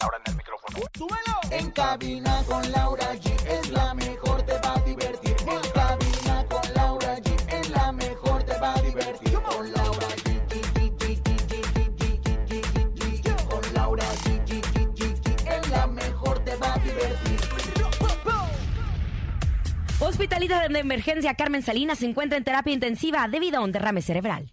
Laura en el micrófono. ¡Súbelo! En cabina con Laura G es la mejor, te va a divertir. En cabina con Laura G es la mejor, te va a divertir. Con Laura G. Con Laura G. Es la mejor, te va a divertir. Hospitalidad de emergencia Carmen Salinas se encuentra en terapia intensiva debido a un derrame cerebral.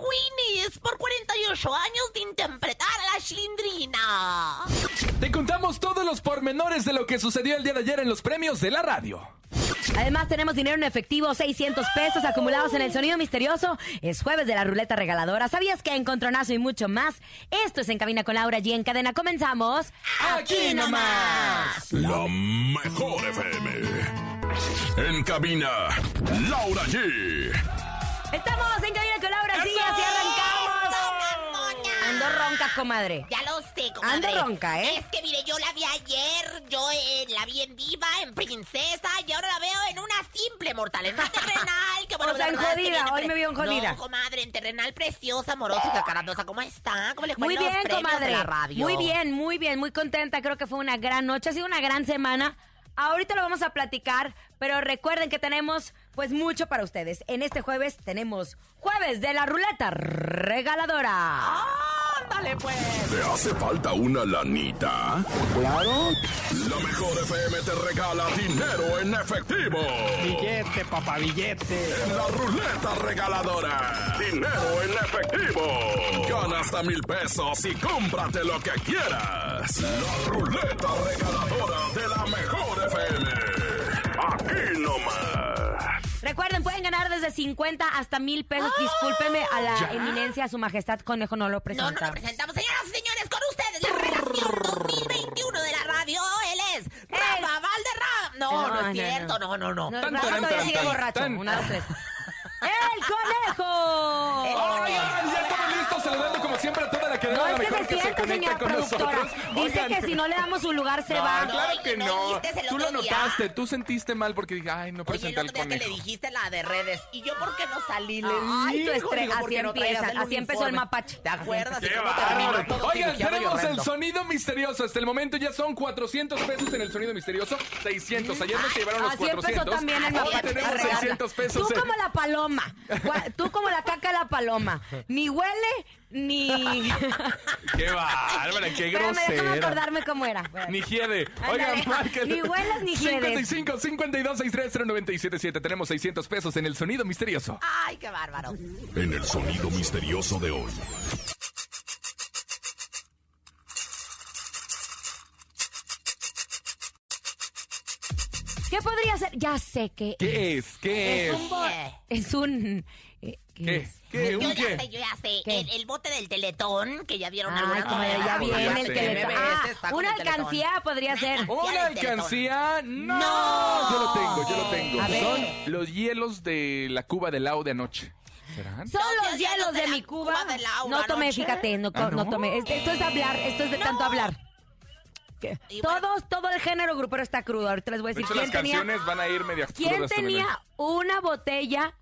Guinness por 48 años de interpretar a la chilindrina. Te contamos todos los pormenores de lo que sucedió el día de ayer en los premios de la radio. Además tenemos dinero en efectivo, 600 pesos acumulados en el sonido misterioso. Es jueves de la ruleta regaladora. ¿Sabías que encontronazo y mucho más? Esto es En Cabina con Laura G. En cadena comenzamos. ¡Aquí nomás! La mejor FM. En cabina, Laura G. Estamos en Cabina con Laura G. Así arrancamos. Ando ronca, comadre. Ya lo sé, comadre. Ando ronca, ¿eh? Es que, mire, yo la vi ayer, yo eh, la vi en diva, en princesa, y ahora la veo en una simple mortal, en una terrenal. Que, bueno, O sea, en verdad es que jodida, viene hoy me vio en jodida. No, comadre, en terrenal preciosa, amorosa y cacarandosa. ¿Cómo está? ¿Cómo le fue Muy los bien, de comadre. la radio? Muy bien, muy bien, muy contenta. Creo que fue una gran noche, ha sido una gran semana. Ahorita lo vamos a platicar, pero recuerden que tenemos pues mucho para ustedes. En este jueves tenemos jueves de la ruleta regaladora. Ándale, pues. ¿Te hace falta una lanita? Claro. La mejor FM te regala dinero en efectivo. Billete, papá, billete. En la ruleta regaladora. Dinero en efectivo. Gana hasta mil pesos y cómprate lo que quieras. La ruleta regaladora de la mejor FM. Aquí nomás. Recuerden, pueden ganar desde 50 hasta mil pesos. Discúlpeme a la eminencia, a su majestad Conejo, no lo No, no lo presentamos. presentamos. Señoras y señores, con ustedes, la revelación 2021 de la radio. Él es Rafa Valderrama. No, no, No, no, es cierto. No, no, no. No, Rafa todavía sigue tan, borracho. tan. Una, dos, tres. ¡El conejo! Estamos listos saludando como siempre a toda la cadena No, es que mejor se que se siente, conecta señora con productora. nosotros. Dice Oigan, que si no le damos su lugar se no, va. claro que ¿no Tú lo notaste, tú sentiste mal porque dije, ay, no presenté al día que le conejo. dijiste la de redes. ¿Y yo por qué no salí? Le Ay, digo, tu estrés, digo, ¿por así empieza, así empezó el mapache. ¿Te acuerdas? ¡Qué ¿Y cómo bárbaro! terminó todo Oigan, tenemos el sonido misterioso. Hasta el momento ya son 400 pesos en el sonido misterioso. 600. Ayer nos llevaron los Así empezó 400. también el mapache. tenemos Regarla. 600 pesos. Tú como la paloma. Tú como la caca de la paloma. Ni huele, ni... ¡Qué bárbara, qué grosera! acordarme cómo era. Ni hiede. Oigan, márquenle. Ni huelas ni hiedes. 55 52 630 977. Tenemos 600 pesos en el sonido misterioso. Ay, qué bárbaro. En el sonido misterioso de hoy. ¿Qué podría ser? Ya sé que ¿Qué es? ¿Qué es? es un... Es un... eh, ¿Qué ¿Qué? es? ¿Qué? Yo ¿Un ya qué? sé, yo ya sé. El, el bote del teletón, que ya vieron Ay, alguna vez. ya viene ya el teletón. Ah, una el Teletón. alcancía podría ser. Una ¿Una del alcancía? No. No. Yo lo tengo, yo lo tengo. A ver. Son los hielos de la cuba de Lau de anoche. ¿Serán? Son Los los hielos de de mi Cuba. Cuba de No tomé, fíjate, no, ¿Ah, no no? tomé. Es- Esto es hablar, esto es de tanto hablar. Que Y bueno- Todos, todo el género grupero está crudo. Ahorita les voy a De decir hecho, quién las tenía, canciones van a ir medias quién crudas también. tenía una botella.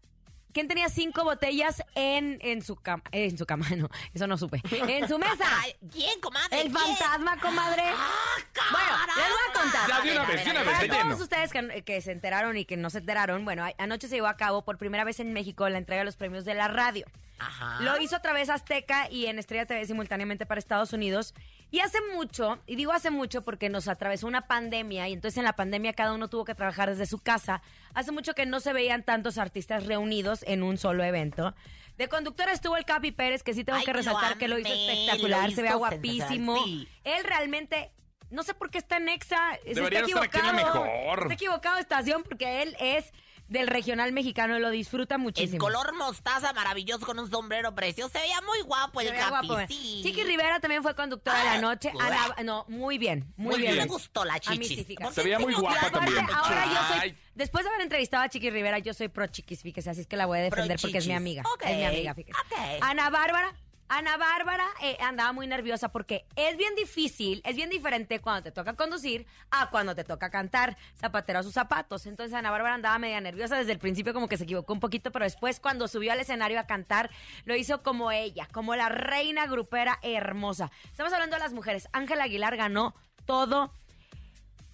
¿Quién tenía cinco botellas en, en su cama? En su cama, no, eso no supe. En su mesa. ¿Quién, comadre? El ¿Quién? fantasma, comadre. Ah, Bueno, les voy a contar. Ya, de una A ver, vez, de una vez, Para de lleno. todos ustedes que, que se enteraron y que no se enteraron, bueno, anoche se llevó a cabo por primera vez en México la entrega de los premios de la radio. Ajá. Lo hizo a través Azteca y en Estrella TV simultáneamente para Estados Unidos. Y hace mucho, y digo hace mucho porque nos atravesó una pandemia y entonces en la pandemia cada uno tuvo que trabajar desde su casa. Hace mucho que no se veían tantos artistas reunidos en un solo evento. De conductor estuvo el Capi Pérez, que sí tengo Ay, que lo resaltar que lo hizo espectacular, lo se vea guapísimo. sí. Él realmente, no sé por qué está en Exa, se Deberían está estar aquí en la equivocado. mejor. Está equivocado de estación porque él es del regional mexicano, lo disfruta En muchísimo. color mostaza maravilloso con un sombrero precioso. Se veía muy guapo el veía Capi, guapo. sí. Chiqui Rivera también fue conductora de la Ah, noche. buah. Ana- no, muy bien, muy, Muy bien. bien. Me gustó la A mí chichis. sí, fíjate. ¿Por Se veía muy guapa que- Aparte, también. ahora yo soy, después de haber entrevistado a Chiqui Rivera, yo soy pro Chiquis, fíjese, así es que la voy a defender porque es mi amiga. Ok, Es mi amiga, fíjese. ok. Ana Bárbara, Ana Bárbara eh, andaba muy nerviosa porque es bien difícil, es bien diferente cuando te toca conducir a cuando te toca cantar, zapatero a sus zapatos. Entonces Ana Bárbara andaba media nerviosa desde el principio, como que se equivocó un poquito, pero después cuando subió al escenario a cantar, lo hizo como ella, como la reina grupera hermosa. Estamos hablando de las mujeres. Ángela Aguilar ganó todo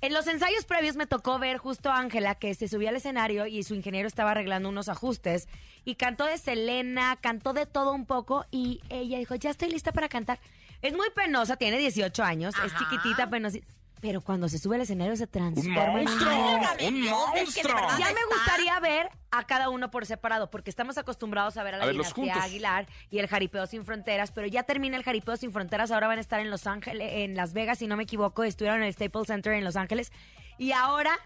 en los ensayos previos me tocó ver justo a Ángela que se subía al escenario y su ingeniero estaba arreglando unos ajustes y cantó de Selena, cantó de todo un poco y ella dijo, ya estoy lista para cantar. Es muy penosa, tiene 18 años, es chiquitita, penosita, pero cuando se sube al escenario se ¡Un transforma en ¡Un monstruo! ya me gustaría ver a cada uno por separado, porque estamos acostumbrados a ver a la A dinastía juntos. Aguilar y el Jaripeo Sin Fronteras, pero ya termina el Jaripeo Sin Fronteras, ahora van a estar en Los Ángeles, en Las Vegas, si no me equivoco, estuvieron en el Staples Center en Los Ángeles, y ahora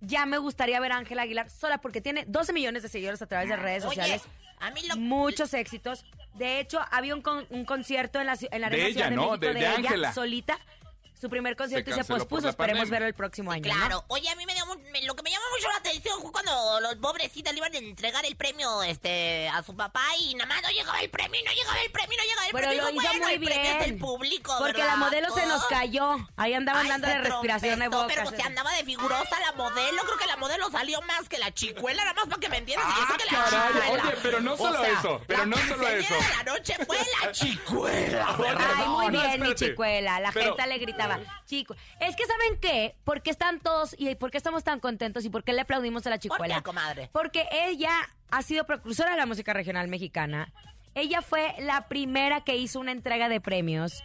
ya me gustaría ver a Ángela Aguilar sola, porque tiene 12 millones de seguidores a través de redes Oye, sociales, a mí lo... muchos éxitos. De hecho, había un, con- un concierto en la, en la De Arena ella, Ciudad de ¿no? México De- de, de ella, Ángela. solita, su primer concierto y se pospuso, esperemos verlo el próximo año. ¿no? Claro, oye, a mí me dio me- lo que me llamó mucho la atención fue cuando los pobrecitas le iban a entregar el premio este a su papá y nada más no llegaba el premio, no llegaba el premio, no llegaba el Pero premio. lo Digo, hizo bueno, muy el bien. público, Porque ¿verdad? la modelo se nos Oh. cayó. Ahí andaban dando de respiración de boca. Pero se andaba de figurosa la modelo. Creo que la modelo salió más que la chicuela, nada más para que me entiendas. y Ah, eso que la caray, chicuela. oye, pero no O solo sea, eso, pero no solo eso. de la noche fue la chicuela. Ay, muy bien, mi chicuela. La Pero- gente le gritaba, chico. Es que ¿saben qué? ¿Por qué están todos y por qué estamos tan contentos y por qué le aplaudimos a la chicuela? qué, comadre? Porque ella ha sido precursora de la música regional mexicana. Ella fue la primera que hizo una entrega de premios.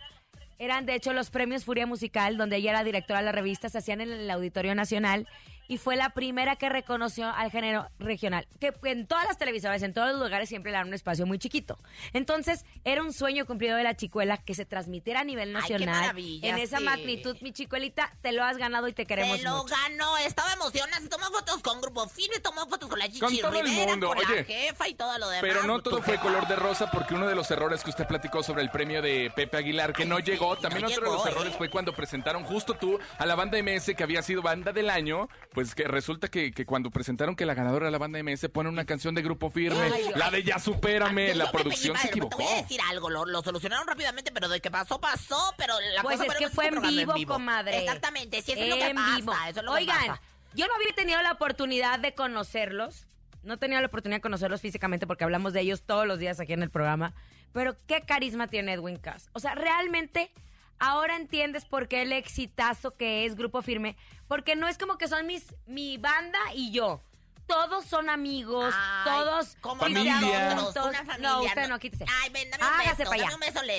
Eran, de hecho, los premios Furia Musical, donde ella era directora de la revista, se hacían en el Auditorio Nacional. Y fue la primera que reconoció al género regional. Que en todas las televisoras, en todos los lugares, siempre le dan un espacio muy chiquito. Entonces, era un sueño cumplido de la chicuela que se transmitiera a nivel Ay, qué nacional. maravilla, en esa sí. magnitud, mi chicuelita, te lo has ganado y te queremos Se lo mucho. ganó, estaba emocionada, se tomó fotos con Grupo Firme, tomó fotos con la Chichi Con todo el Rivera, mundo, con la oye. jefa y todo lo demás. Pero no todo fue color de rosa porque uno de los errores que usted platicó sobre el premio de Pepe Aguilar que Ay, no sí, llegó, no también otro llegó, de los errores ¿eh? fue cuando presentaron justo tú a la banda MS que había sido banda del año, pues que resulta que, que cuando presentaron que la ganadora de la banda MS pone una canción de grupo firme, Ay, la de Ya Supérame, la producción se equivocó. Te voy a decir algo, lo, lo solucionaron rápidamente, pero de que pasó, pasó, pero la Pues cosa es que que fue en programa vivo, comadre. Exactamente, sí, eso es lo que En pasa, vivo. eso es lo que Oigan, pasa. yo no había tenido la oportunidad de conocerlos. No tenía la oportunidad de conocerlos físicamente porque hablamos de ellos todos los días aquí en el programa. Pero qué carisma tiene Edwin Cass. O sea, realmente ahora entiendes por qué el exitazo que es Grupo Firme. Porque no es como que son mis, mi banda y yo. Todos son amigos, Ay, todos como Familia. nosotros, una familia. No, usted no, quítese. Ay, ven, dame un Hágase para allá.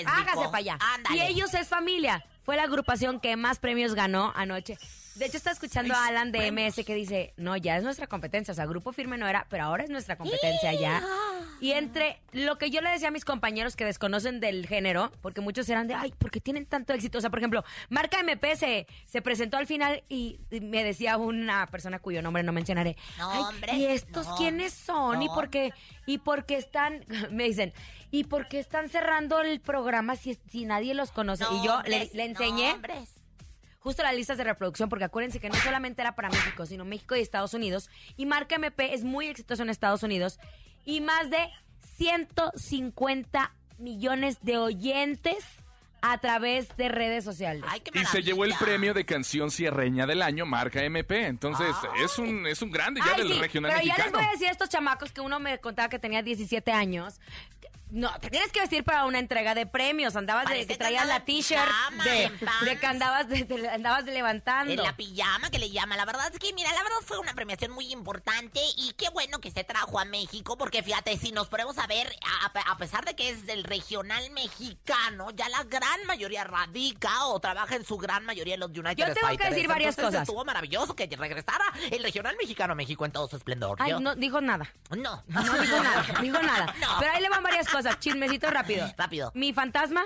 Hágase para allá. Ándale. Y ellos es familia. Fue la agrupación que más premios ganó anoche. De hecho, está escuchando a Alan de MS que dice, no, ya es nuestra competencia. O sea, Grupo Firme no era, pero ahora es nuestra competencia ya. Y entre lo que yo le decía a mis compañeros que desconocen del género, porque muchos eran de, ay, ¿por qué tienen tanto éxito? O sea, por ejemplo, Marca MP se, se presentó al final y, me decía una persona cuyo nombre no mencionaré. No, "Ay, hombre, ¿Y estos no, quiénes son? ¿Y por qué? ¿Y por qué están, me dicen, ¿y por qué están cerrando el programa si, si nadie los conoce? y yo le, Nombres, le enseñé. Justo las listas de reproducción, porque acuérdense que no solamente era para México, sino México y Estados Unidos. Y Marca MP es muy exitoso en Estados Unidos. Y más de 150 millones de oyentes a través de redes sociales. Ay, qué Y se llevó el premio de canción cierreña del año, marca MP. Entonces, es un es un grande ya Ay, del sí, regional pero ya les voy a decir a estos chamacos que uno me contaba que tenía 17 años. No, te tienes que vestir para una entrega de premios. Andabas de Parece que que traías andaba la t-shirt de, de que andabas, de, de- andabas levantando. En la pijama que le llama. La verdad es que, mira, la verdad fue una premiación muy importante y qué bueno que se trajo a México, porque fíjate, si nos ponemos a ver, a, a pesar de que es del regional mexicano, ya la gran mayoría radica o trabaja en su gran mayoría en los United Yo tengo que Fighters. decir varias Entonces, cosas. Estuvo maravilloso que regresara el regional mexicano a México en todo su esplendor. Ay, no dijo nada. no, No dijo nada, dijo nada. No. Pero ahí le van varias cosas. Chismecito rápido. Rápido. Mi fantasma,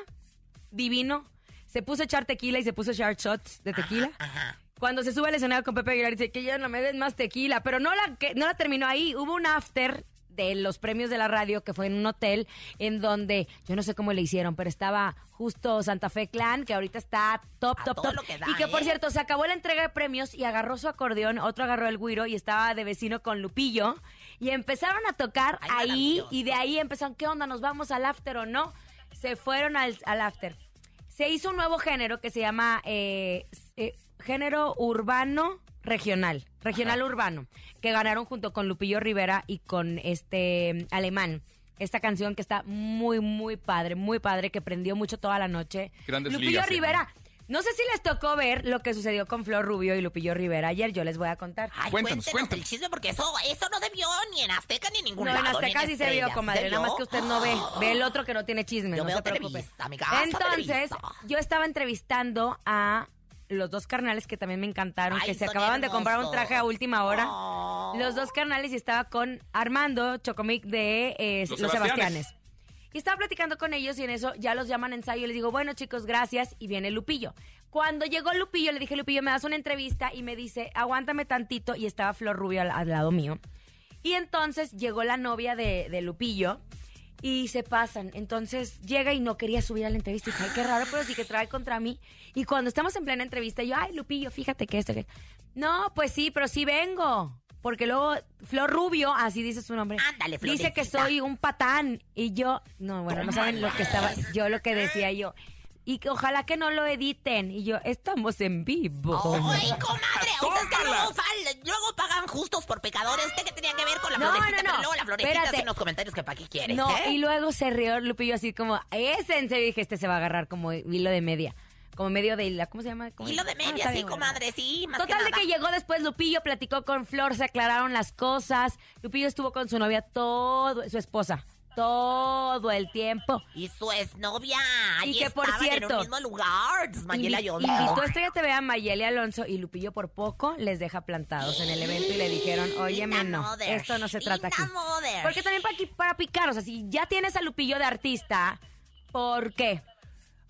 divino, se puso a echar tequila y se puso a echar shots de tequila. Ajá. cuando se sube al escenario con Pepe Aguilar dice que ya no me des más tequila, pero no la, que, no la terminó ahí. Hubo un after de los premios de la radio que fue en un hotel en donde yo no sé cómo le hicieron, pero estaba justo Santa Fe Clan, que ahorita está top, A top, todo top. lo que da, y que por ¿eh? cierto, se acabó la entrega de premios y agarró su acordeón, otro agarró el güiro y estaba de vecino con Lupillo. Y empezaron a tocar Ay, ahí y de ahí empezaron, ¿qué onda? ¿Nos vamos al after o no? Se fueron al, al after. Se hizo un nuevo género que se llama eh, eh, género urbano regional, regional urbano, que ganaron junto con Lupillo Rivera y con este Alemán. Esta canción que está muy, muy padre, muy padre, que prendió mucho toda la noche. Grandes Lupillo ligas. Rivera. No sé si les tocó ver lo que sucedió con Flor Rubio y Lupillo Rivera ayer, yo les voy a contar. Ay, Cuéntanos, cuéntenos cuéntanos. el chisme porque eso, eso no debió ni en Azteca ni en ningún No, en lado. ni Azteca sí se vio, comadre. ¿Se Nada más vio? que usted no ve. Ve el otro que no tiene chisme. Yo no veo se preocupe. Amiga, Entonces, Televisa. yo estaba entrevistando a los dos carnales que también me encantaron, Ay, que se acababan de comprar un traje a última hora. Oh. Los dos carnales y estaba con Armando Chocomic de eh, Los Los, Sebastianes. Sebastianes. Y estaba platicando con ellos y en eso ya los llaman ensayo y les digo, bueno chicos, gracias. Y viene Lupillo. Cuando llegó Lupillo, le dije, Lupillo, me das una entrevista y me dice, aguántame tantito. Y estaba Flor Rubio al, al lado mío. Y entonces llegó la novia de, de Lupillo y se pasan. Entonces llega y no quería subir a la entrevista. Y dije, ay, qué raro, pero sí que trae contra mí. Y cuando estamos en plena entrevista, yo, ay, Lupillo, fíjate que esto, que... No, pues sí, pero sí vengo. Porque luego Flor Rubio, así dice su nombre, Ándale, dice que soy un patán. Y yo, no, bueno, no saben lo que estaba, yo lo que decía yo. Y que ojalá que no lo editen. Y yo, estamos en vivo. ¡Ay, comadre! O sea, es que luego, luego pagan justos por pecadores. ¿Este que tenían que ver con la No, florecita? no, no. Pero luego la florecita Espérate. hace en los comentarios que para qué quieres, No, ¿eh? y luego se rió Lupillo así como, ese en serio dije, este se va a agarrar como hilo de media. Como medio de hila, ¿cómo se llama? ¿Cómo- Hilo de Ah, media, está sí, comadre, sí. Más Total que de que llegó después Lupillo, platicó con Flor, se aclararon las cosas. Lupillo estuvo con su novia todo, su esposa, todo el tiempo. Y su exnovia. Y que, por estaban en cierto, un mismo lugar. Mayela Yondo. Invitó a Estrella TV a Mayeli Alonso y Lupillo por poco les deja plantados en el evento y le dijeron, óyeme, Linda no, mother, esto no se trata aquí. mother. Porque también para, para picar, o sea, si ya tienes a Lupillo de artista, ¿por qué?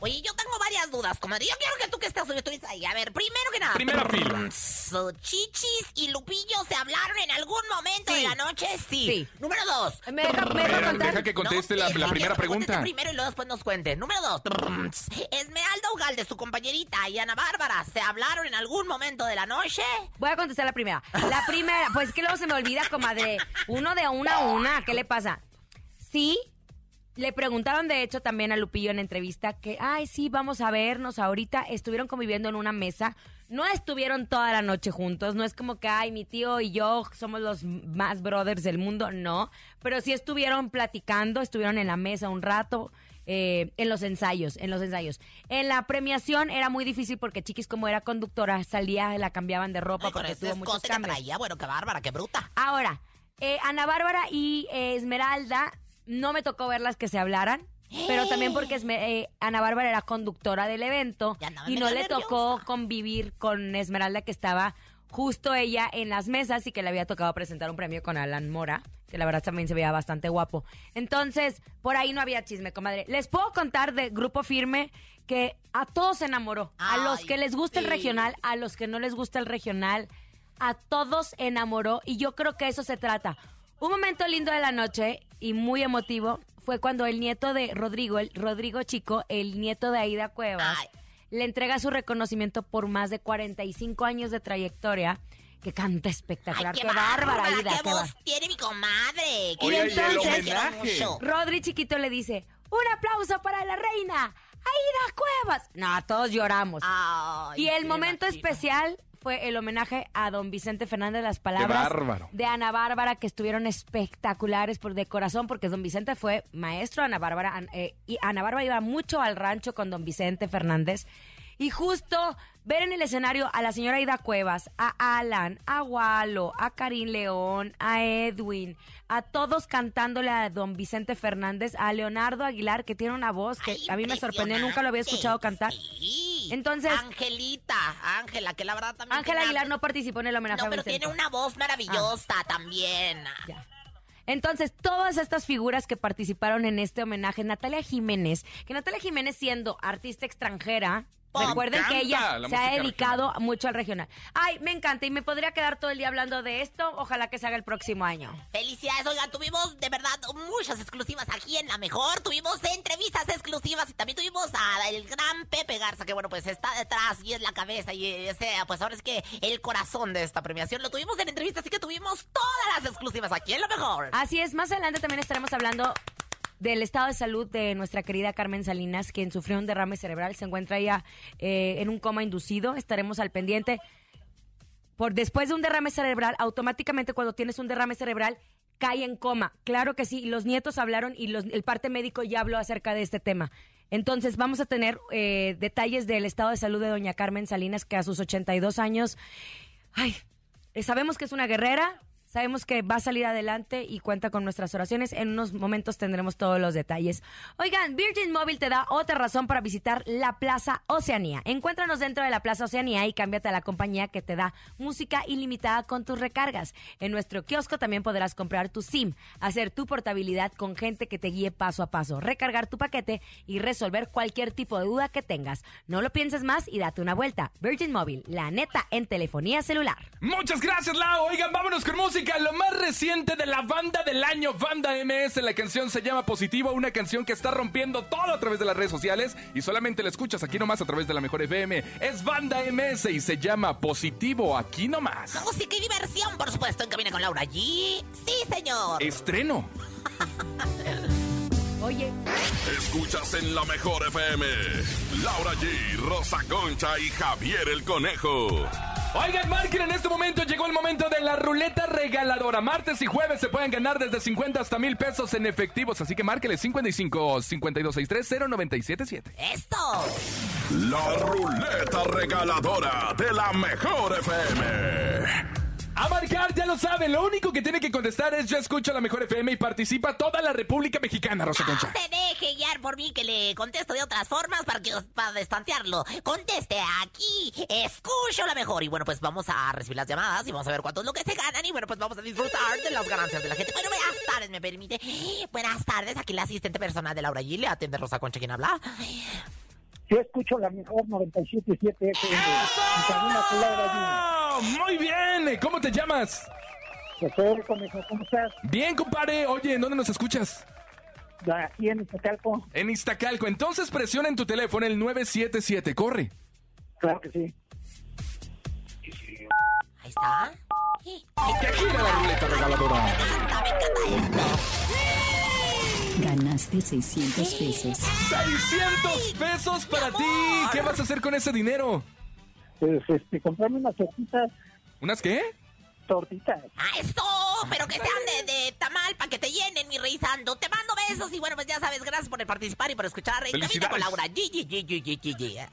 Oye, yo tengo varias dudas, comadre. Yo quiero que tú que estás estuviste ahí. A ver, primero que nada. Primera fila. So, Chichis y Lupillo se hablaron en algún momento Sí. de la noche, sí. Sí. Número dos. ¿Me deja, me deja Deja- contar? deja que conteste No, la, primera pregunta. primero y luego después nos cuente. Número dos. Esmeralda Ugalde, su compañerita, y Ana Bárbara, ¿se hablaron en algún momento de la noche? Voy a contestar la primera. La primera, pues que luego se me olvida, comadre. Uno de una a una, ¿qué le pasa? Sí, le preguntaron de hecho también a Lupillo en entrevista que, ay, sí, vamos a vernos ahorita. Estuvieron conviviendo en una mesa. No estuvieron toda la noche juntos. No es como que, ay, mi tío y yo somos los más brothers del mundo. No. Pero sí estuvieron platicando, estuvieron en la mesa un rato. eh, en los ensayos, en los ensayos. En la premiación era muy difícil porque Chiquis, como era conductora, salía, la cambiaban de ropa Ay, porque tuvo muchos escote que cambios. traía, bueno, qué bárbara, qué bruta. Ahora, eh, Ana Bárbara y eh, Esmeralda, no me tocó verlas que se hablaran. Pero también porque Esme- eh, Ana Bárbara era conductora del evento Ya andaba y no medio le tocó nerviosa. convivir con Esmeralda que estaba justo ella en las mesas y que le había tocado presentar un premio con Alan Mora, que la verdad también se veía bastante guapo. Entonces, por ahí no había chisme, comadre. Les puedo contar de Grupo Firme que a todos se enamoró. a los Ay, que les gusta el sí. regional, a los que no les gusta el regional, a todos enamoró y yo creo que eso se trata. Un momento lindo de la noche y muy emotivo fue cuando el nieto de Rodrigo, el Rodrigo Chico, el nieto de Aida Cuevas, Ay. le entrega su reconocimiento por más de 45 años de trayectoria, que canta espectacular. Ay, qué, bárbara, Aida. qué qué voz tiene mi comadre. Y y entonces- homenaje. Rodri Chiquito le dice, un aplauso para la reina, Aida Cuevas. No, todos lloramos. Ay, Y el me momento imagino. especial fue el homenaje a don Vicente Fernández, las palabras de Ana Bárbara que estuvieron espectaculares por de corazón, porque don Vicente fue maestro de Ana Bárbara, eh, y Ana Bárbara iba mucho al rancho con don Vicente Fernández. Y justo ver en el escenario a la señora Ida Cuevas, a Alan, a Walo, a Karim León, a Edwin, a todos cantándole a don Vicente Fernández, a Leonardo Aguilar, que tiene una voz que Ay, a mí me sorprendió, nunca lo había escuchado cantar. Sí. Entonces- Angelita, Ángela, que la verdad también. Ángela Aguilar no participó en el homenaje No, pero tiene una voz maravillosa también. Ya. Entonces, todas estas figuras que participaron en este homenaje, Natalia Jiménez, que Natalia Jiménez siendo artista extranjera, Recuerden que ella la se ha dedicado mucho al regional. Ay, me encanta y me podría quedar todo el día hablando de esto. Ojalá que se haga el próximo año. Felicidades, oigan, tuvimos de verdad muchas exclusivas aquí en La Mejor. Tuvimos entrevistas exclusivas y también tuvimos al gran Pepe Garza, que bueno, pues está detrás y es la cabeza y ese, pues ahora es que el corazón de esta premiación. Lo tuvimos en entrevista, así que tuvimos todas las exclusivas aquí en La Mejor. Así es, más adelante también estaremos hablando del estado de salud de nuestra querida Carmen Salinas, quien sufrió un derrame cerebral, se encuentra ya eh, en un coma inducido, estaremos al pendiente. Por después de un derrame cerebral, automáticamente cuando tienes un derrame cerebral, cae en coma. Claro que sí, los nietos hablaron y los- el parte médico ya habló acerca de este tema. Entonces vamos a tener eh, detalles del estado de salud de doña Carmen Salinas, que a sus 82 años, ay, eh, sabemos que es una guerrera, sabemos que va a salir adelante y cuenta con nuestras oraciones. En unos momentos tendremos todos los detalles. Oigan, Virgin Mobile te da otra razón para visitar la Plaza Oceanía. Encuéntranos dentro de la Plaza Oceanía y cámbiate a la compañía que te da música ilimitada con tus recargas. En nuestro kiosco también podrás comprar tu SIM, hacer tu portabilidad con gente que te guíe paso a paso, recargar tu paquete y resolver cualquier tipo de duda que tengas. No lo pienses más y date una vuelta. Virgin Mobile, la neta en telefonía celular. Muchas gracias, Lau. Oigan, vámonos con música. Lo más reciente de la banda del año, Banda MS. La canción se llama Positivo, una canción que está rompiendo todo a través de las redes sociales y solamente la escuchas aquí nomás a través de la mejor FM. Es Banda MS y se llama Positivo aquí nomás. Música y diversión, por supuesto, en Cabina con Laura G. Sí, señor. Estreno. Oye, Escuchas en la mejor FM. Laura G, Rosa Concha y Javier el Conejo. Oigan, marquen en este momento, llegó el momento de la ruleta regaladora. Martes y jueves se pueden ganar desde 50 hasta mil pesos en efectivos, así que márquele 55 5263 0977. Esto. La ruleta regaladora de la mejor FM. A marcar, ya lo saben, lo único que tiene que contestar es yo escucho la mejor FM y participa toda la República Mexicana, Rosa No Concha. se deje guiar por mí que le contesto de otras formas para, que, para destantearlo. Conteste aquí, escucho la mejor. Y bueno, pues vamos a recibir las llamadas y vamos a ver cuánto es lo que se ganan. Y bueno, pues vamos a disfrutar de las ganancias de la gente. Bueno, buenas tardes, me permite. Buenas tardes, aquí la asistente personal de Laura G. Le atiende Rosa Concha, ¿quién habla? Yo escucho la mejor 97.7 FM. En Muy bien, ¿cómo te llamas? Conejo, ¿cómo estás? Bien, compadre. Oye, ¿en dónde nos escuchas? Aquí en Iztacalco. En Iztacalco. Entonces presiona en tu teléfono el 977. Corre. Claro que sí. Ahí está. Que gira la ruleta regaladora. Ganaste 600 pesos. 600 pesos para ti. ¿Qué vas a hacer con ese dinero? Pues, este, comprarme unas tortitas, ¿Unas qué? tortitas. ¡Ah, esto! Pero que sean de, de tamal para que te llenen, mi rey santo. Te mando besos y bueno, pues ya sabes, gracias por participar y por escuchar. En Cabina con. Laura. G, G.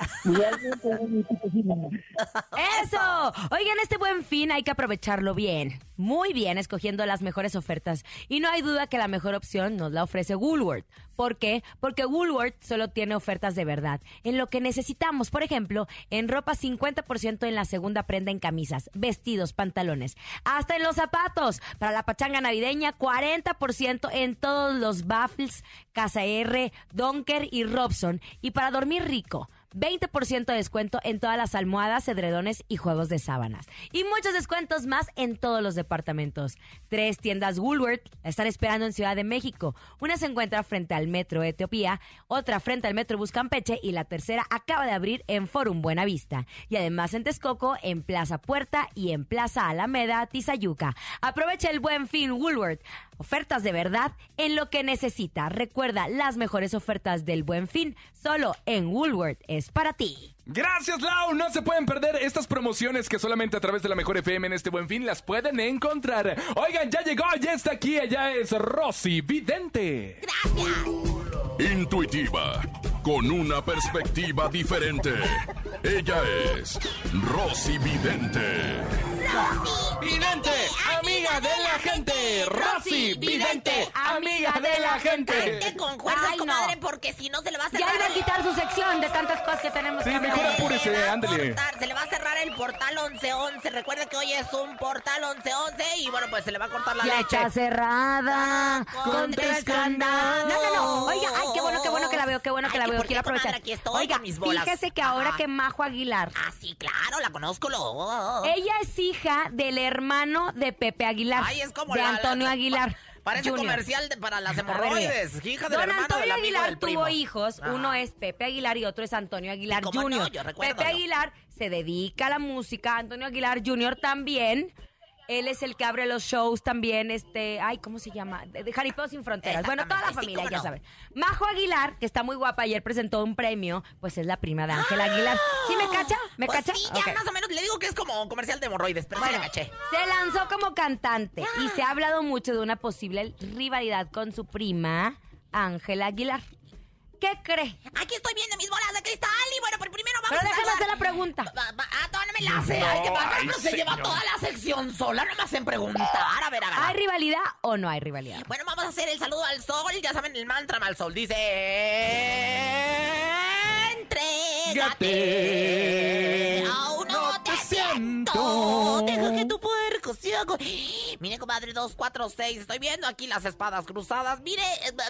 ¡Eso! Oigan, este buen fin hay que aprovecharlo bien. Muy bien, escogiendo las mejores ofertas. Y no hay duda que la mejor opción nos la ofrece Woolworth. ¿Por qué? Porque Woolworth solo tiene ofertas de verdad. En lo que necesitamos, por ejemplo, en ropa 50% en la segunda prenda en camisas, vestidos, pantalones. Hasta en los zapatos. Para la pachanga navideña, 40% en todos los baffles, Casa R, Donker y Robson. Y para dormir rico. 20% de descuento en todas las almohadas, edredones y juegos de sábanas. Y muchos descuentos más en todos los departamentos. Tres tiendas Woolworth la están esperando en Ciudad de México. Una se encuentra frente al Metro Etiopía, otra frente al Metro Buscampeche y la tercera acaba de abrir en Forum Buenavista. Y además en Texcoco, en Plaza Puerta y en Plaza Alameda, Tizayuca. Aprovecha el buen fin Woolworth. Ofertas de verdad en lo que necesita. Recuerda las mejores ofertas del buen fin solo en Woolworth es para ti. Gracias, Lau. No se pueden perder estas promociones que solamente a través de la Mejor FM en este buen fin las pueden encontrar. Oigan, ya llegó, ya está aquí, ella es Rosy Vidente. Intuitiva, con una perspectiva diferente. Ella es Rosy Vidente. Vidente, amiga de la gente. Rosy Vidente, amiga de la gente. Cante con fuerzas, Ay, no. comadre, porque si no se le va a cerrar Ya iba a quitar su sección de tantas cosas que tenemos Sí, que mejor hacer. apúrese, Se le va a ándale. cortar, Se le va a cerrar el portal 1111. Recuerden que hoy es un portal 1111 y bueno, pues se le va a cortar la Ya leche. está cerrada Con con tres tres candados. No, no, no. Oiga, ay, qué bueno, qué bueno que la veo, qué bueno que Ay, la veo. Quiero aprovechar. aquí estoy Oiga, con mis bolas. fíjese que ahora Ajá. que Majo Aguilar, Ah, sí, claro, la conozco. Lo... ella es hija del hermano de Pepe Aguilar. Ay, es como de la- Antonio la- Aguilar. Parece Jr. comercial de- para las hemorroides. Hija del Don hermano Antonio del amigo Aguilar del primo. tuvo hijos. Uno es Pepe Aguilar y otro es Antonio Aguilar ¿Cómo no? Jr. Recuerdo, Pepe. Aguilar se dedica a la música. Antonio Aguilar Jr. también. Él es el que abre los shows también, este, ay, ¿cómo se llama? De, de Jaripeo sin fronteras. Bueno, toda la sí, familia, ya no. saben. Majo Aguilar, que está muy guapa, ayer presentó un premio, pues es la prima de Ángela Aguilar. ¿Sí me cacha? ¿Me Pues cacha? Sí, ya más o menos le digo que es como comercial de hemorroides, pero sí la caché. se lanzó como cantante y se ha hablado mucho de una posible rivalidad con su prima, Ángela Aguilar. ¿Qué cree? Aquí estoy viendo mis bolas de cristal y bueno, por primero vamos Pero a déjame hacer la pregunta. Va- va- Ah, no me la. Ay, ay, se lleva toda la sección sola, no me hacen preguntar. A ver, a ver. ¿Hay rivalidad o no hay rivalidad? Bueno, vamos a hacer el saludo al sol. Ya saben, el mantra al sol dice... Entrégate. Aún no te siento. Deja que tu Mire, comadre, 246. Estoy viendo aquí las espadas cruzadas. Mire,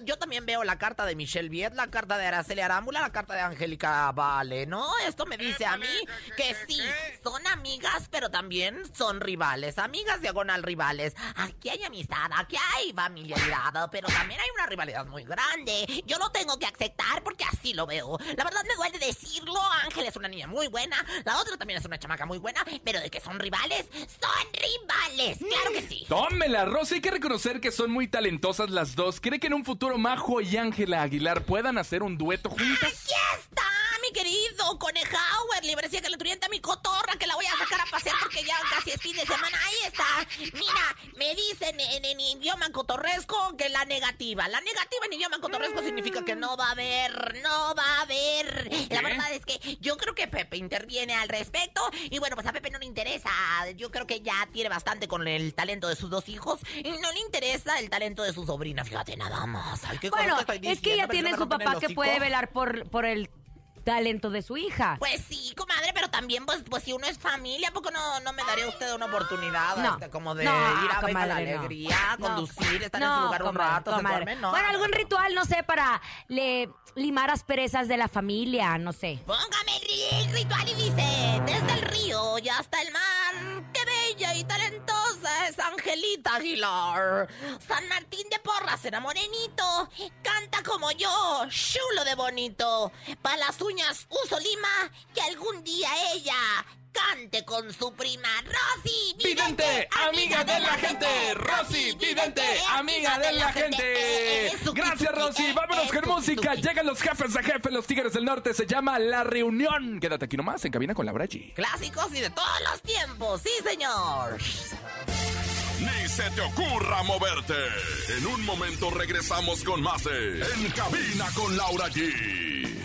yo también veo la carta de Michelle Viet, la carta de Araceli Arámbula, la carta de Angélica Vale, ¿no? Esto me dice a mí que sí, son amigas, pero también son rivales. Amigas diagonal rivales. Aquí hay amistad, aquí hay familiaridad, pero también hay una rivalidad muy grande. Yo lo tengo que aceptar porque así lo veo. La verdad me duele decirlo. Ángel es una niña muy buena, la otra también es una chamaca muy buena, pero de que son rivales, son rivales. Claro que sí. Tómela, Rosa. Hay que reconocer que son muy talentosas las dos. ¿Cree que en un futuro Majo y Ángela Aguilar puedan hacer un dueto juntas? Aquí está, mi querido Conejauer, librecía que le turienta a mi cotorra, que la voy a sacar a pasear porque ya casi es fin de semana. Ahí está. Mira, me dicen en, en idioma cotorresco que la negativa. La negativa en idioma cotorresco significa que no va a haber, no va a haber. La verdad es que yo creo que Pepe interviene al respecto. Y bueno, pues a Pepe no le interesa. Yo creo que ya tiene bastante con el talento de sus dos hijos. Y no le interesa el talento de su sobrina. Fíjate nada más. Ay, qué Bueno, estoy es que pero tiene su papá que puede velar por, por el talento de su hija. Pues sí, comadre, pero también, pues, pues si uno es familia, ¿a poco no, no me daría usted una oportunidad No. este, como de No, ir a ver la comadre, no. alegría, conducir, estar en su lugar un comadre, rato, se comadre. duerme? No. Bueno, algún ritual, no sé, para le, limar asperezas de la familia, no sé. Póngame el ritual y dice, desde el río y hasta el mar, qué bella y talentosa es Angelita Aguilar. San Martín de Porras era morenito, canta como yo, chulo de bonito. Pa' las uñas uso lima, que algún día ella cante con su prima Rosy. Vidente, amiga de la gente. Rosy, vidente, amiga de la gente. Gracias, Rosy. Vámonos con música. Llegan los jefes de jefe, los Tigres del Norte. Se llama La Reunión. Quédate aquí nomás en cabina con Laura G. Clásicos y de todos los tiempos, sí señor. Ni se te ocurra moverte. En un momento regresamos con más de En Cabina con Laura G.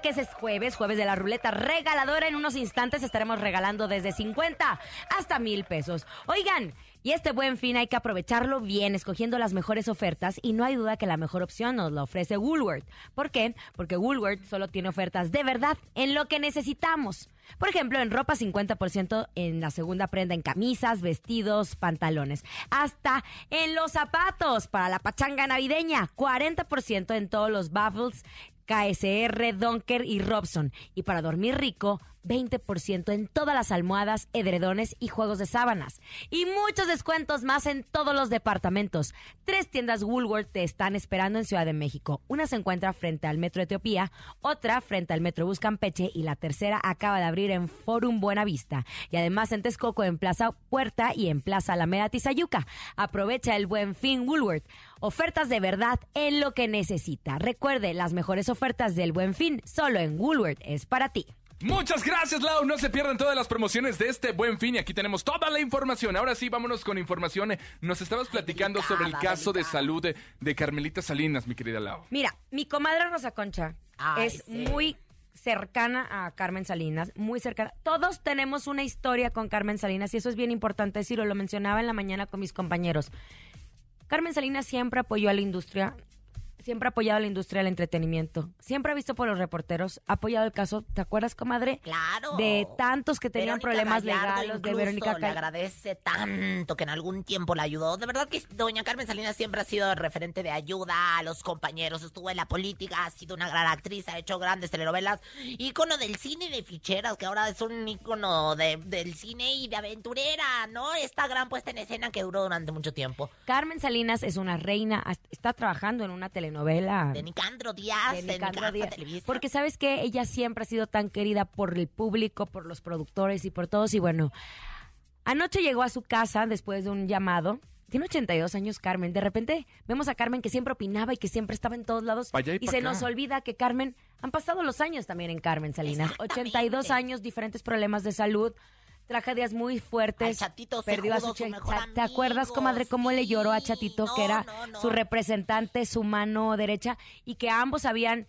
Que ese es jueves, jueves de la ruleta regaladora. En unos instantes estaremos regalando desde 50 hasta mil pesos. Oigan, y este buen fin hay que aprovecharlo bien, escogiendo las mejores ofertas. Y no hay duda que la mejor opción nos la ofrece Woolworth. ¿Por qué? Porque Woolworth solo tiene ofertas de verdad en lo que necesitamos. Por ejemplo, en ropa 50% en la segunda prenda en camisas, vestidos, pantalones. Hasta en los zapatos para la pachanga navideña. 40% en todos los baffles, KSR, Donker y Robson. Y para dormir rico, 20% en todas las almohadas, edredones y juegos de sábanas. Y muchos descuentos más en todos los departamentos. Tres tiendas Woolworth te están esperando en Ciudad de México. Una se encuentra frente al Metro Etiopía, otra frente al Metro Buscampeche y la tercera acaba de abrir en Forum Buenavista. Y además en Texcoco, en Plaza Puerta y en Plaza Alameda Tizayuca. Aprovecha el buen fin Woolworth. Ofertas de verdad en lo que necesita. Recuerde, las mejores ofertas del buen fin solo en Woolworth es para ti. Muchas gracias, Lau. No se pierdan todas las promociones de este buen fin y aquí tenemos toda la información. Ahora sí, vámonos con información. Nos estabas platicando sobre el caso de salud de, de Carmelita Salinas, mi querida Lau. Mira, mi comadre Rosa Concha Ay, es sí. muy cercana a Carmen Salinas, muy cercana. Todos tenemos una historia con Carmen Salinas y eso es bien importante decirlo. Lo mencionaba en la mañana con mis compañeros. Carmen Salinas siempre apoyó a la industria, siempre ha apoyado la industria del entretenimiento, siempre ha visto por los reporteros, ha apoyado el caso, ¿te acuerdas, comadre? Claro. De tantos que tenían Verónica problemas Gallardo legales, de Verónica le Cal- agradece tanto que en algún tiempo la ayudó. De verdad que doña Carmen Salinas siempre ha sido referente de ayuda a los compañeros. Estuvo en la política, ha sido una gran actriz, ha hecho grandes telenovelas. Ícono del cine de ficheras, que ahora es un ícono de- del cine y de aventurera, ¿no? Esta gran puesta en escena que duró durante mucho tiempo. Carmen Salinas es una reina, está trabajando en una telenovela. De Nicandro Díaz, de en Nicandro Casa Díaz. Televisa. Porque sabes que ella siempre ha sido tan querida por el público, por los productores y por todos. Y bueno, anoche llegó a su casa después de un llamado. Tiene 82 años Carmen. De repente vemos a Carmen que siempre opinaba y que siempre estaba en todos lados. Pa' allá y y pa' se acá. nos olvida que Carmen, han pasado los años también en Carmen Salinas. Exactamente. 82 años, diferentes problemas de salud, tragedias muy fuertes. Al Chatito Perdió a su su mejor ¿Te acuerdas, comadre, cómo le lloró a Chatito, no, que era no, no. su representante, su mano derecha, y que ambos habían,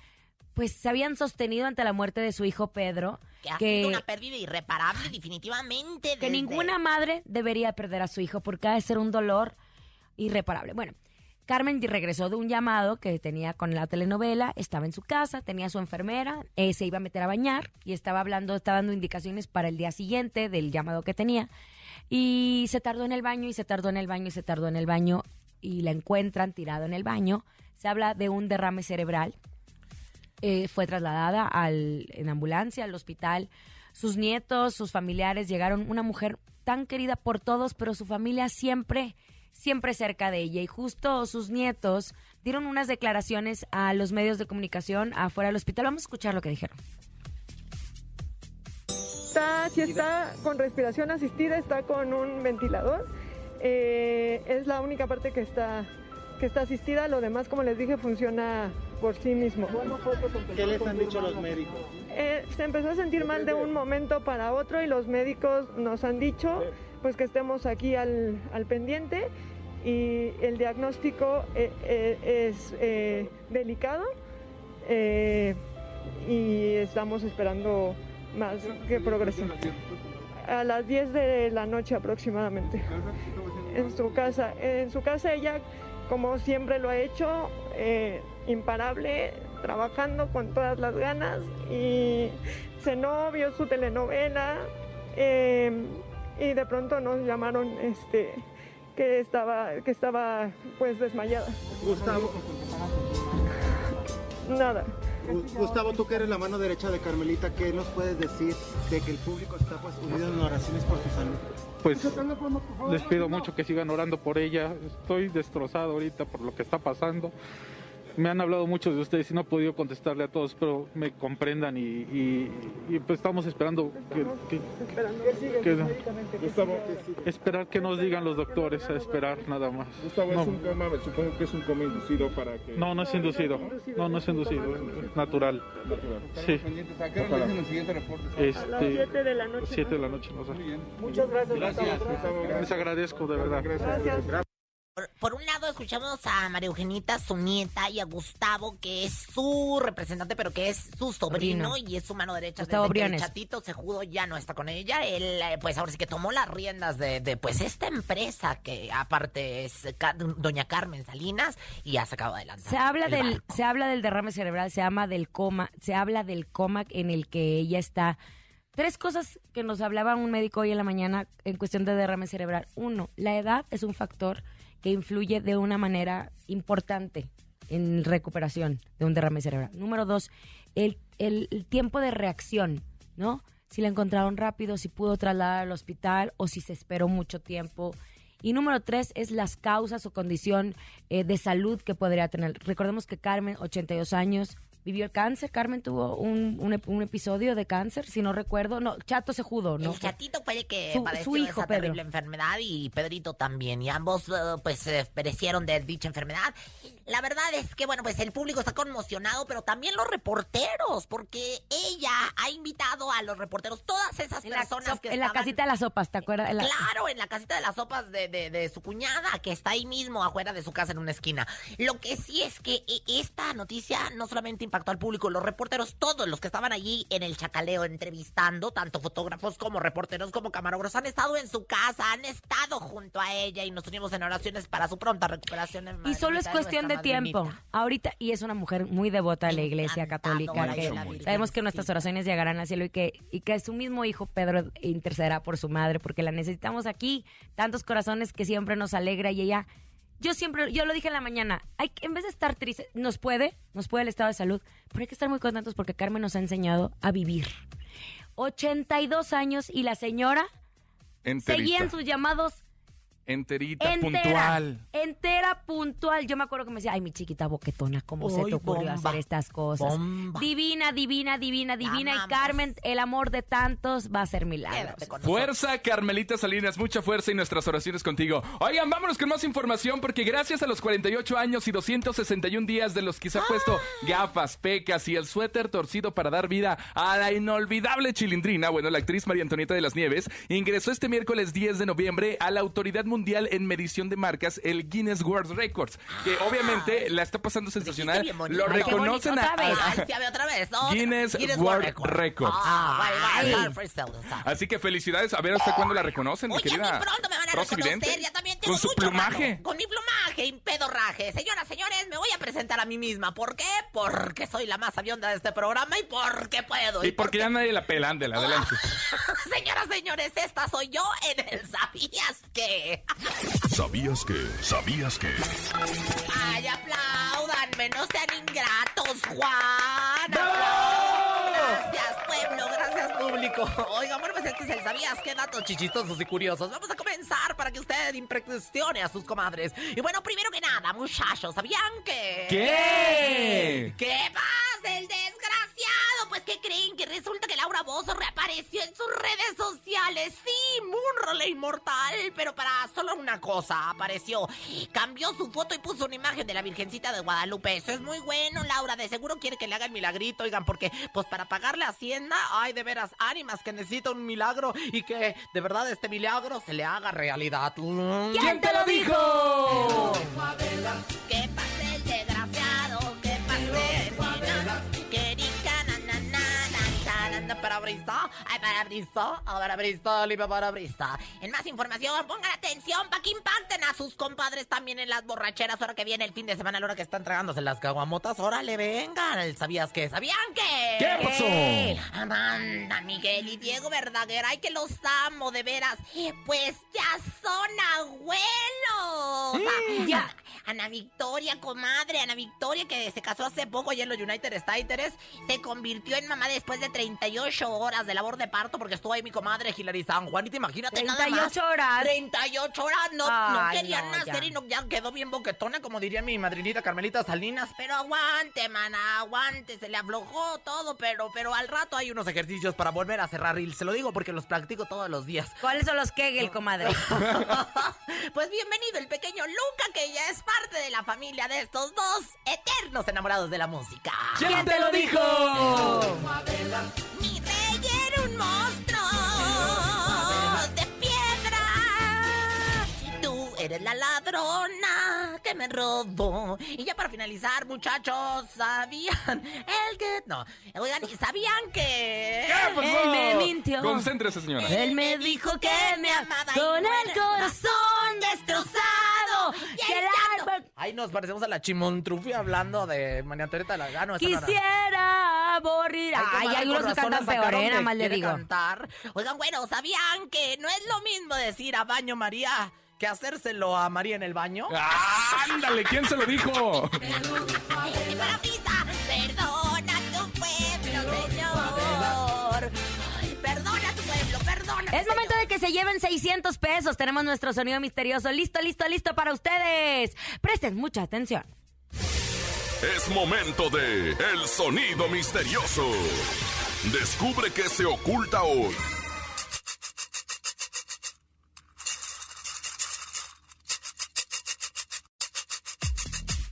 pues, se habían sostenido ante la muerte de su hijo Pedro, Que ha que, sido una pérdida irreparable, definitivamente. que ninguna madre debería perder a su hijo, porque ha de ser un dolor irreparable. Bueno, Carmen regresó de un llamado que tenía con la telenovela, estaba en su casa, tenía a su enfermera, eh, se iba a meter a bañar y estaba hablando, estaba dando indicaciones para el día siguiente del llamado que tenía. Y se tardó en el baño y se tardó en el baño y se tardó en el baño y la encuentran tirado en el baño. Se habla de un derrame cerebral. Eh, fue trasladada en ambulancia al hospital. Sus nietos, sus familiares llegaron. Una mujer tan querida por todos, pero su familia siempre, siempre cerca de ella. Y justo sus nietos dieron unas declaraciones a los medios de comunicación afuera del hospital. Vamos a escuchar lo que dijeron. Está, si está con respiración asistida, está con un ventilador. Eh, es la única parte que está, que está asistida. Lo demás, como les dije, funciona por sí mismo. ¿Qué les han dicho los médicos? Eh, se empezó a sentir mal de un momento para otro y los médicos nos han dicho pues que estemos aquí al, al pendiente y el diagnóstico eh, eh, es eh, delicado y estamos esperando más que progrese. A las 10 de la noche aproximadamente. En su casa, en su casa ella, como siempre lo ha hecho, imparable, trabajando con todas las ganas y cenó, vio su telenovela y de pronto nos llamaron este que estaba que estaba pues desmayada. Gustavo, Nada. Gu- Gustavo, tú que eres la mano derecha de Carmelita, ¿qué nos puedes decir de que el público está pues unido en oraciones por su salud? Pues les pido mucho que sigan orando por ella. Estoy destrozado ahorita por lo que está pasando. Me han hablado muchos de ustedes y no he podido contestarle a todos, pero me comprendan y, y- y, pues estamos esperando que, que- Esperando que- Gustavo, esperar que nos digan los doctores, a esperar nada más. Gustavo, No, es un coma, me supongo que es un coma inducido para que... no, no es inducido. No, no es inducido, es natural. Natural. Sí. ¿A qué hora el siguiente reporte? A las Este, 7 de la noche. 7 de la noche, no sé. Muchas gracias. Gustavo, Les agradezco, de verdad. Gracias. Por, por un lado escuchamos a María Eugenita, su nieta, y a Gustavo, que es su representante, pero que es su sobrino y es su mano derecha. Gustavo desde que el Briones. chatito Sejudo ya no está con ella. Él, eh, pues ahora sí que tomó las riendas de, de, pues esta empresa que aparte es Ca- Doña Carmen Salinas y ha sacado adelante. Se habla el del, barco. se habla del derrame cerebral, se habla del coma, se habla del coma en el que ella está. Tres cosas que nos hablaba un médico hoy en la mañana en cuestión de derrame cerebral. Uno, la edad es un factor que influye de una manera importante en recuperación de un derrame cerebral. Número dos, el, el- tiempo de reacción, ¿no? si la encontraron rápido, si pudo trasladar al hospital o si se esperó mucho tiempo. Y número tres es las causas o condición eh, de salud que podría tener. Recordemos que Carmen, 82 años, vivió el cáncer. Carmen tuvo un, un ep- un episodio de cáncer, si no recuerdo. No, Chato se judó, ¿no? El chatito fue el que Su- padeció su hijo, esa Pedro. terrible enfermedad y Pedrito también. Y ambos, eh, pues, eh, perecieron de dicha enfermedad. La verdad es que, bueno, pues el público está conmocionado, pero también los reporteros, porque ella ha invitado a los reporteros, todas esas En la, personas so- que en la casita de las sopas, ¿te acuerdas? En la- Claro, en la casita de las sopas de, de- de su cuñada, que está ahí mismo, afuera de su casa, en una esquina. Lo que sí es que e- esta noticia no solamente impactó al público, los reporteros, todos los que estaban allí en el chacaleo entrevistando, tanto fotógrafos como reporteros como camarógrafos, han estado en su casa, han estado junto a ella y nos unimos en oraciones para su pronta recuperación. Y solo es cuestión de tiempo. Ahora, y es una mujer muy devota a la iglesia católica. Que de la sabemos que nuestras oraciones llegarán al cielo y que, y que su mismo hijo Pedro intercederá por su madre, porque la necesitamos aquí. Tantos corazones que siempre nos alegra y ella. Yo siempre, yo lo dije en la mañana, hay, que- en vez de estar triste, nos puede, nos puede el estado de salud, pero hay que estar muy contentos porque Carmen nos ha enseñado a vivir. 82 años y la señora Enterita. seguía en sus llamados Enterita, entera, puntual. entera, puntual. Yo me acuerdo que me decía, ay, mi chiquita boquetona, ¿cómo se te ocurrió bomba, hacer estas cosas? bomba. Divina, divina, divina, divina. Y. Carmen, el amor de tantos va a ser milagros. Fuerza, Carmelita Salinas, mucha fuerza y nuestras oraciones contigo. Oigan, vámonos con más información porque gracias a los 48 años y 261 días de los que se ha puesto gafas, pecas y el suéter torcido para dar vida a la inolvidable chilindrina, bueno, la actriz María Antonieta de las Nieves, ingresó este miércoles 10 de noviembre a la Autoridad Mundial en Medición de Marcas, el Guinness World Records, que obviamente la está pasando sensacional. bien bonito. Lo reconocen a. Guinness World Records. Ah. Así que felicidades. A ver hasta cuándo la reconocen, mi querida. pronto me van a reconocer, ya también Con su plumaje. rato. Con mi plumaje y pedorraje. Señoras, señores, me voy a presentar a mí misma. ¿Por qué? Porque soy la más avionda de este programa y porque puedo. Y porque ya nadie la pela, ándale, adelante. Señoras, señores, esta soy yo en el ¿Sabías qué? ¿Sabías que? ¿Sabías que? Ay, apláudanme, no sean ingratos, Juan. Gracias, pueblo, gracias, público. Oiga, bueno, pues este es el ¿Sabías qué? Datos chichistosos y curiosos. Vamos a comenzar para que usted impresione a sus comadres. Y bueno, primero que nada, muchachos, ¿sabían que...? ¿Qué? ¿Qué pasa, el desgraciado? Pues, ¿qué creen? Que resulta que Laura Bozo reapareció en sus redes sociales. Sí, Munro la inmortal, pero para solo una cosa apareció. Cambió su foto y puso una imagen de la Virgencita de Guadalupe. Eso es muy bueno, Laura. De seguro quiere que le haga el milagrito, oigan, porque pues para pagarle a Hacienda, ay, de veras, ánimas que necesita un milagro y que de verdad este milagro se le haga realidad. ¿Quién te lo dijo? ¿Qué pasa na, na, para brisa, ay, para brisa, para brisa, limpia para brisa. En más información, pongan atención para que impacten a sus compadres también en las borracheras ahora que viene el fin de semana, a la hora que están tragándose las caguamotas. Órale, vengan. ¿Sabías qué? ¿Sabían qué? ¿Qué pasó? Amanda, Miguel y Diego Verdaguer, ay que los amo, de veras. Pues ya son abuelos. Ah, Ya. Ana Victoria, comadre, Ana Victoria, que se casó hace poco allá en los United States, se convirtió en mamá después de 38 horas de labor de parto, porque estuvo ahí mi comadre Hilary San Juanita, imagínate nada más. 38 horas. 38 horas, no, no Ay, querían no, nacer ya. y no, ya quedó bien boquetona, como diría mi madrinita Carmelita Salinas, pero aguante, mana, aguante, se le aflojó todo, pero, pero al rato hay unos ejercicios para volver a cerrar y se lo digo porque los practico todos los días. ¿Cuáles son los Kegel, comadre? Pues bienvenido el pequeño Luca, que ya es parte de la familia de estos dos eternos enamorados de la música. ¿Quién te lo dijo? Un monstruo de piedra. Y tú eres la ladrona que me robó. Y ya para finalizar, muchachos, ¿sabían el que... No, oigan, ¿y ¿sabían que... ¿Qué pasó? Él me mintió. Concéntrese, señora. Él me dijo que me amaba con el corazón destrozado. Y Que el alma Ay, nos parecemos a la Chimontrufi hablando de María de la Gano. quisiera aburrir. Ay, hay unos con que cantan peor, ¿eh? de Nada más le digo. cantar. Oigan, bueno, ¿sabían que no es lo mismo decir a baño María que hacérselo a María en el baño? Ah, ándale, ¿quién se lo dijo? Perdona tu pueblo, señor. Ay, Perdona Es momento de que se lleven 600 pesos. Tenemos nuestro sonido misterioso. Listo, listo, listo para ustedes. Presten mucha atención. Es momento de El Sonido Misterioso. Descubre qué se oculta hoy.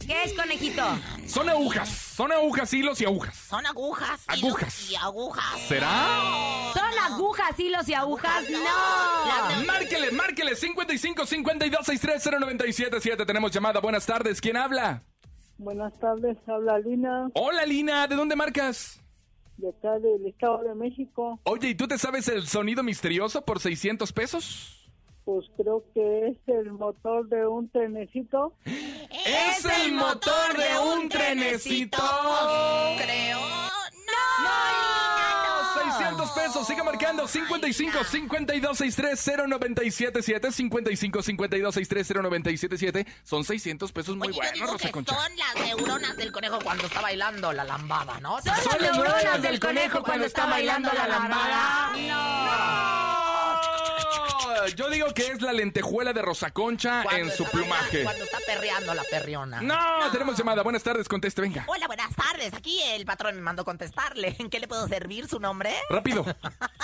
¿Qué es, conejito? Son agujas. Son agujas, hilos y agujas. Son agujas. Agujas. hilos Y agujas. ¿Será? ¿Son agujas, hilos y agujas? No. Márquele, márquele. 55 52 63 0977. Tenemos llamada. Buenas tardes. ¿Quién habla? Buenas tardes, habla Lina, Hola, Lina. ¿De dónde marcas? de acá del Estado de México. Oye, ¿y tú te sabes el sonido misterioso por 600 pesos? Pues creo que es el motor de un trenecito. ¡Es el motor de un trenecito! Creo. ¡No! 600 pesos, sigue marcando 55 52 63 0977 55 52 63 0977 Son 600 pesos muy Oye, yo buenos, digo Rosa que Concha. son las neuronas del conejo cuando está bailando la lambada, ¿no? Son las neuronas del conejo cuando está bailando la lambada. No. Yo digo que es la lentejuela de Rosa Concha Cuando en su plumaje. Cuando está perreando la perriona. No, tenemos llamada. Buenas tardes, conteste, venga. Hola, buenas tardes. Aquí el patrón me mandó contestarle. ¿En qué le puedo servir su nombre? Rápido.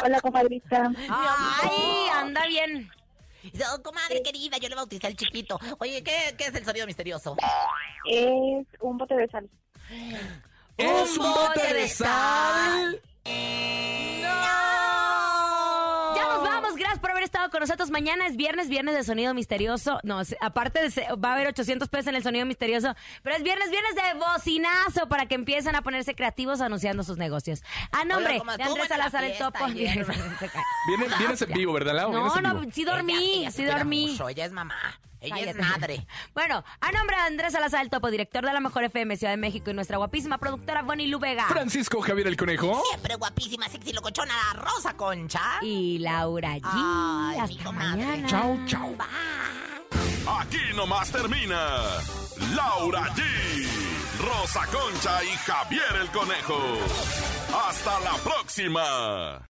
Hola, comadrita. Ay, anda bien. Oh, comadre querida, yo le bauticé al chiquito. Oye, ¿qué, qué es el sonido misterioso? Es un bote de sal. Es un bote de sal. Ya nos vamos, gracias por haber estado con nosotros. Mañana es viernes, viernes de sonido misterioso. No, aparte de se- va a haber 800 pesos en el sonido misterioso, pero es viernes, viernes de bocinazo para que empiecen a ponerse creativos anunciando sus negocios. A nombre comadre, de Andrés Salazar el Topo. Vienes, vienes en vivo, ¿verdad, Lau? No, no, sí dormí, sí dormí. mucho, ella es mamá. Ella Cállate. es madre. Bueno, a nombre de Andrés Salazar el Topo, director de la Mejor FM Ciudad de México y nuestra guapísima productora Bonnie Lu Vega. Francisco Javier el Conejo. Siempre guapísima, sexy, locochona, la Rosa Concha. Y Laura G. Ay, mi Hasta mañana. Chau, chau. Aquí nomás termina Laura G, Rosa Concha y Javier el Conejo. Hasta la próxima.